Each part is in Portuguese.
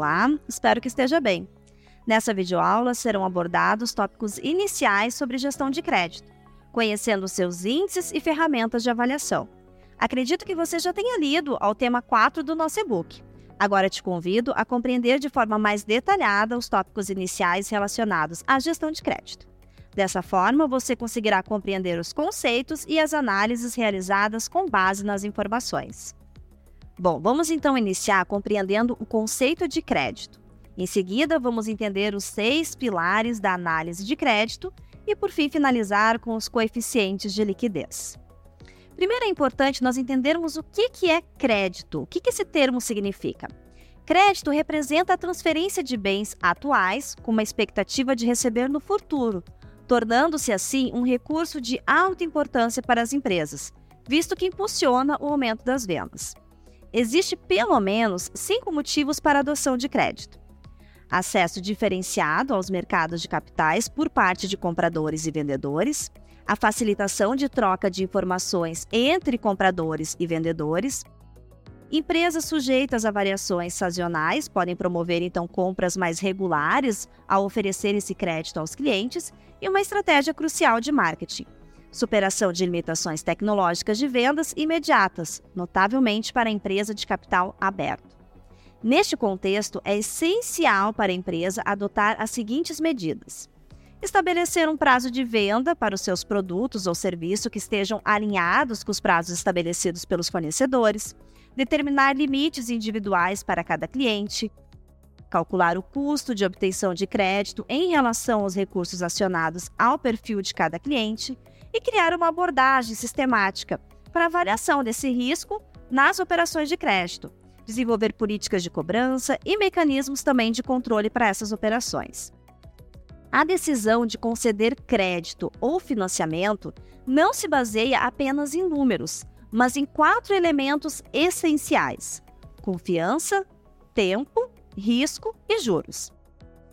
Olá, espero que esteja bem. Nessa videoaula serão abordados tópicos iniciais sobre gestão de crédito, conhecendo seus índices e ferramentas de avaliação. Acredito que você já tenha lido ao tema 4 do nosso e-book. Agora te convido a compreender de forma mais detalhada os tópicos iniciais relacionados à gestão de crédito. Dessa forma, você conseguirá compreender os conceitos e as análises realizadas com base nas informações. Bom, vamos então iniciar compreendendo o conceito de crédito. Em seguida, vamos entender os seis pilares da análise de crédito e, por fim, finalizar com os coeficientes de liquidez. Primeiro é importante nós entendermos o que, que é crédito, o que, que esse termo significa. Crédito representa a transferência de bens atuais com uma expectativa de receber no futuro, tornando-se assim um recurso de alta importância para as empresas, visto que impulsiona o aumento das vendas. Existe pelo menos cinco motivos para adoção de crédito: acesso diferenciado aos mercados de capitais por parte de compradores e vendedores, a facilitação de troca de informações entre compradores e vendedores, Empresas sujeitas a variações sazonais podem promover então compras mais regulares ao oferecer esse crédito aos clientes e uma estratégia crucial de marketing. Superação de limitações tecnológicas de vendas imediatas, notavelmente para a empresa de capital aberto. Neste contexto, é essencial para a empresa adotar as seguintes medidas: estabelecer um prazo de venda para os seus produtos ou serviços que estejam alinhados com os prazos estabelecidos pelos fornecedores determinar limites individuais para cada cliente, calcular o custo de obtenção de crédito em relação aos recursos acionados ao perfil de cada cliente e criar uma abordagem sistemática para avaliação desse risco nas operações de crédito, desenvolver políticas de cobrança e mecanismos também de controle para essas operações. A decisão de conceder crédito ou financiamento não se baseia apenas em números, mas em quatro elementos essenciais: confiança, tempo, risco e juros.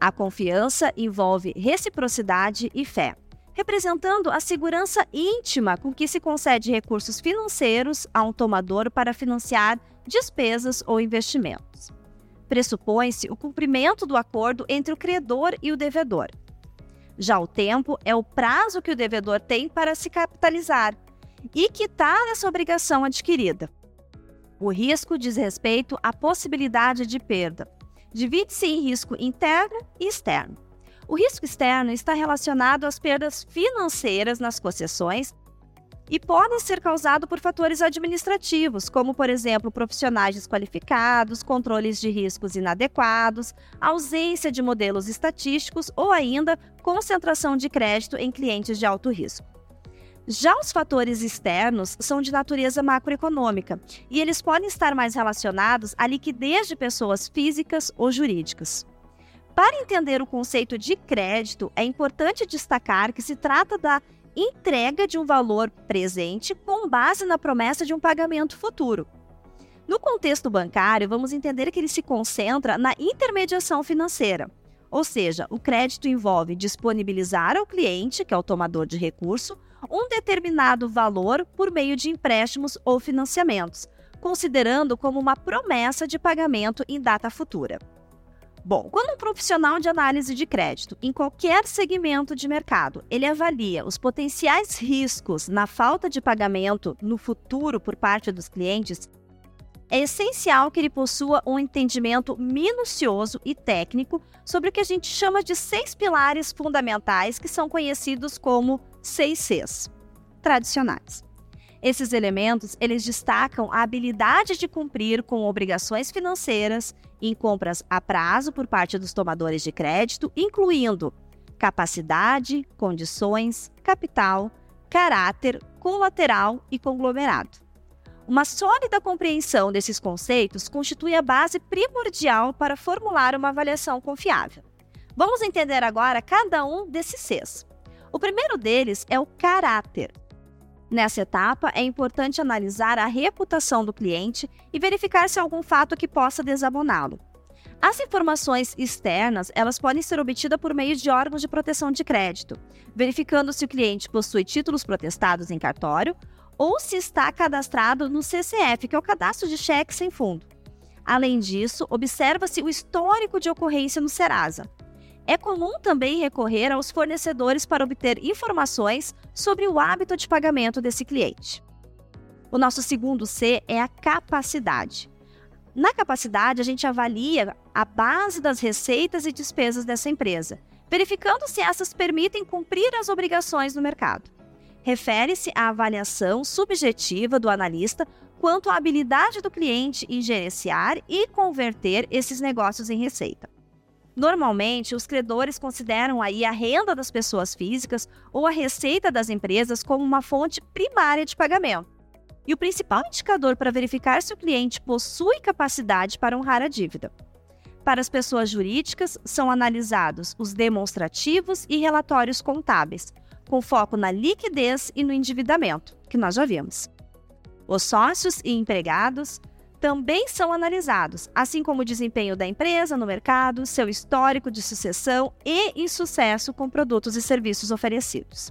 A confiança envolve reciprocidade e fé, representando a segurança íntima com que se concede recursos financeiros a um tomador para financiar despesas ou investimentos. Pressupõe-se o cumprimento do acordo entre o credor e o devedor. Já o tempo é o prazo que o devedor tem para se capitalizar, e quitar essa obrigação adquirida. O risco diz respeito à possibilidade de perda. Divide-se em risco interno e externo. O risco externo está relacionado às perdas financeiras nas concessões e podem ser causado por fatores administrativos, como, por exemplo, profissionais desqualificados, controles de riscos inadequados, ausência de modelos estatísticos ou ainda concentração de crédito em clientes de alto risco. Já os fatores externos são de natureza macroeconômica e eles podem estar mais relacionados à liquidez de pessoas físicas ou jurídicas. Para entender o conceito de crédito, é importante destacar que se trata da entrega de um valor presente com base na promessa de um pagamento futuro. No contexto bancário, vamos entender que ele se concentra na intermediação financeira, ou seja, o crédito envolve disponibilizar ao cliente, que é o tomador de recurso, um determinado valor por meio de empréstimos ou financiamentos, considerando como uma promessa de pagamento em data futura. Bom, quando um profissional de análise de crédito, em qualquer segmento de mercado, ele avalia os potenciais riscos na falta de pagamento no futuro por parte dos clientes, é essencial que ele possua um entendimento minucioso e técnico sobre o que a gente chama de seis pilares fundamentais que são conhecidos como seis Cs tradicionais. Esses elementos, eles destacam a habilidade de cumprir com obrigações financeiras em compras a prazo por parte dos tomadores de crédito, incluindo capacidade, condições, capital, caráter, colateral e conglomerado. Uma sólida compreensão desses conceitos constitui a base primordial para formular uma avaliação confiável. Vamos entender agora cada um desses Cs. O primeiro deles é o caráter. Nessa etapa, é importante analisar a reputação do cliente e verificar se há algum fato que possa desaboná-lo. As informações externas, elas podem ser obtidas por meio de órgãos de proteção de crédito, verificando se o cliente possui títulos protestados em cartório ou se está cadastrado no CCF, que é o Cadastro de Cheque Sem Fundo. Além disso, observa-se o histórico de ocorrência no Serasa. É comum também recorrer aos fornecedores para obter informações sobre o hábito de pagamento desse cliente. O nosso segundo C é a capacidade. Na capacidade, a gente avalia a base das receitas e despesas dessa empresa, verificando se essas permitem cumprir as obrigações no mercado. Refere-se à avaliação subjetiva do analista quanto à habilidade do cliente em gerenciar e converter esses negócios em receita. Normalmente, os credores consideram aí a renda das pessoas físicas ou a receita das empresas como uma fonte primária de pagamento. E o principal indicador para verificar se o cliente possui capacidade para honrar a dívida. Para as pessoas jurídicas, são analisados os demonstrativos e relatórios contábeis, com foco na liquidez e no endividamento, que nós já vimos. Os sócios e empregados também são analisados, assim como o desempenho da empresa no mercado, seu histórico de sucessão e insucesso com produtos e serviços oferecidos.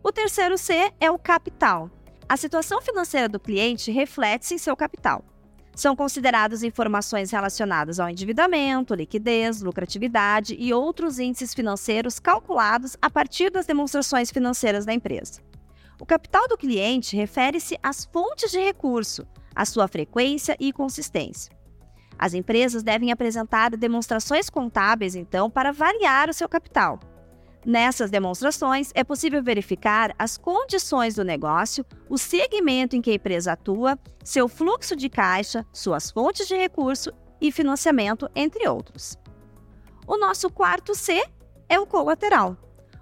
O terceiro C é o capital. A situação financeira do cliente reflete-se em seu capital. São consideradas informações relacionadas ao endividamento, liquidez, lucratividade e outros índices financeiros calculados a partir das demonstrações financeiras da empresa. O capital do cliente refere-se às fontes de recurso, à sua frequência e consistência. As empresas devem apresentar demonstrações contábeis, então, para variar o seu capital. Nessas demonstrações, é possível verificar as condições do negócio, o segmento em que a empresa atua, seu fluxo de caixa, suas fontes de recurso e financiamento, entre outros. O nosso quarto C é o colateral.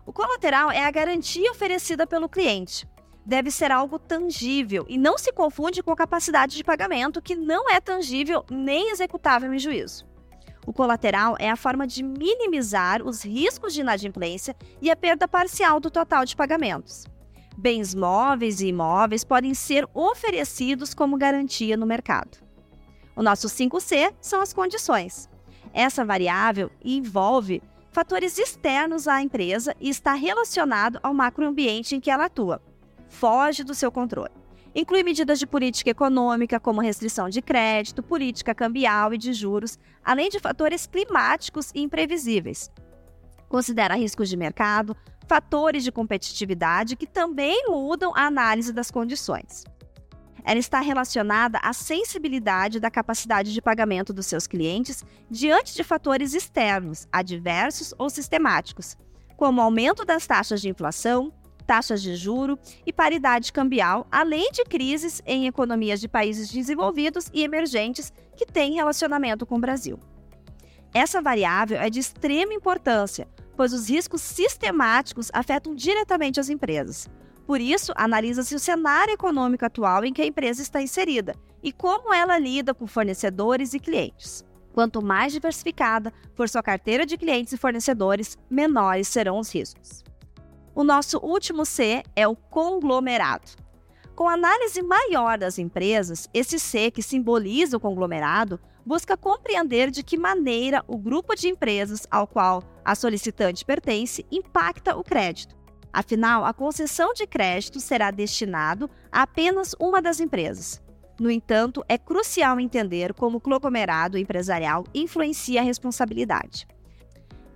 O colateral é a garantia oferecida pelo cliente. Deve ser algo tangível e não se confunde com a capacidade de pagamento, que não é tangível nem executável em juízo. O colateral é a forma de minimizar os riscos de inadimplência e a perda parcial do total de pagamentos. Bens móveis e imóveis podem ser oferecidos como garantia no mercado. O nosso 5C são as condições. Essa variável envolve fatores externos à empresa e está relacionado ao macroambiente em que ela atua. Foge do seu controle. Inclui medidas de política econômica, como restrição de crédito, política cambial e de juros, além de fatores climáticos e imprevisíveis. Considera riscos de mercado, fatores de competitividade que também mudam a análise das condições ela está relacionada à sensibilidade da capacidade de pagamento dos seus clientes diante de fatores externos, adversos ou sistemáticos, como aumento das taxas de inflação, taxas de juro e paridade cambial, além de crises em economias de países desenvolvidos e emergentes que têm relacionamento com o Brasil. Essa variável é de extrema importância, pois os riscos sistemáticos afetam diretamente as empresas. Por isso, analisa-se o cenário econômico atual em que a empresa está inserida e como ela lida com fornecedores e clientes. Quanto mais diversificada for sua carteira de clientes e fornecedores, menores serão os riscos. O nosso último C é o conglomerado. Com análise maior das empresas, esse C, que simboliza o conglomerado, busca compreender de que maneira o grupo de empresas ao qual a solicitante pertence impacta o crédito Afinal, a concessão de crédito será destinado a apenas uma das empresas. No entanto, é crucial entender como o conglomerado empresarial influencia a responsabilidade.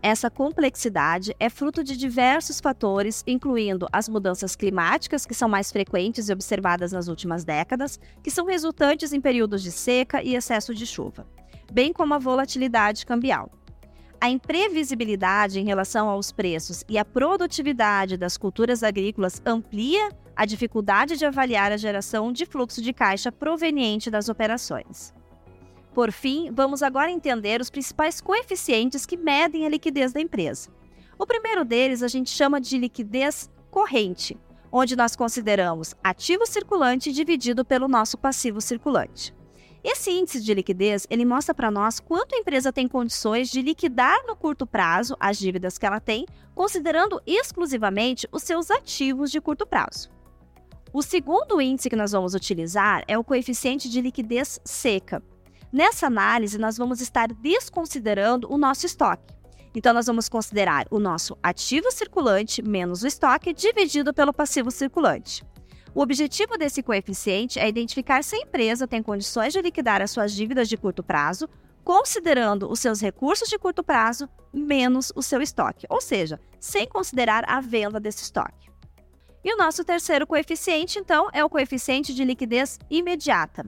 Essa complexidade é fruto de diversos fatores, incluindo as mudanças climáticas, que são mais frequentes e observadas nas últimas décadas, que são resultantes em períodos de seca e excesso de chuva, bem como a volatilidade cambial. A imprevisibilidade em relação aos preços e a produtividade das culturas agrícolas amplia a dificuldade de avaliar a geração de fluxo de caixa proveniente das operações. Por fim, vamos agora entender os principais coeficientes que medem a liquidez da empresa. O primeiro deles a gente chama de liquidez corrente, onde nós consideramos ativo circulante dividido pelo nosso passivo circulante. Esse índice de liquidez, ele mostra para nós quanto a empresa tem condições de liquidar no curto prazo as dívidas que ela tem, considerando exclusivamente os seus ativos de curto prazo. O segundo índice que nós vamos utilizar é o coeficiente de liquidez seca. Nessa análise, nós vamos estar desconsiderando o nosso estoque. Então, nós vamos considerar o nosso ativo circulante menos o estoque dividido pelo passivo circulante. O objetivo desse coeficiente é identificar se a empresa tem condições de liquidar as suas dívidas de curto prazo, considerando os seus recursos de curto prazo menos o seu estoque, ou seja, sem considerar a venda desse estoque. E o nosso terceiro coeficiente, então, é o coeficiente de liquidez imediata.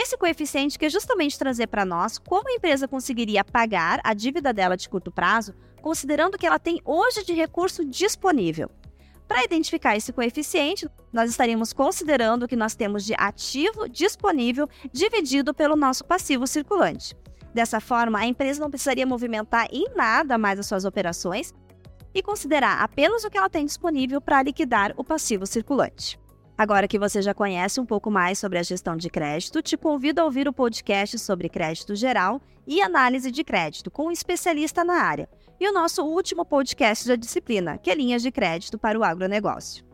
Esse coeficiente quer justamente trazer para nós como a empresa conseguiria pagar a dívida dela de curto prazo, considerando que ela tem hoje de recurso disponível. Para identificar esse coeficiente, nós estaríamos considerando o que nós temos de ativo disponível dividido pelo nosso passivo circulante. Dessa forma, a empresa não precisaria movimentar em nada mais as suas operações e considerar apenas o que ela tem disponível para liquidar o passivo circulante. Agora que você já conhece um pouco mais sobre a gestão de crédito, te convido a ouvir o podcast sobre crédito geral e análise de crédito com um especialista na área, e o nosso último podcast da disciplina, que é Linhas de Crédito para o Agronegócio.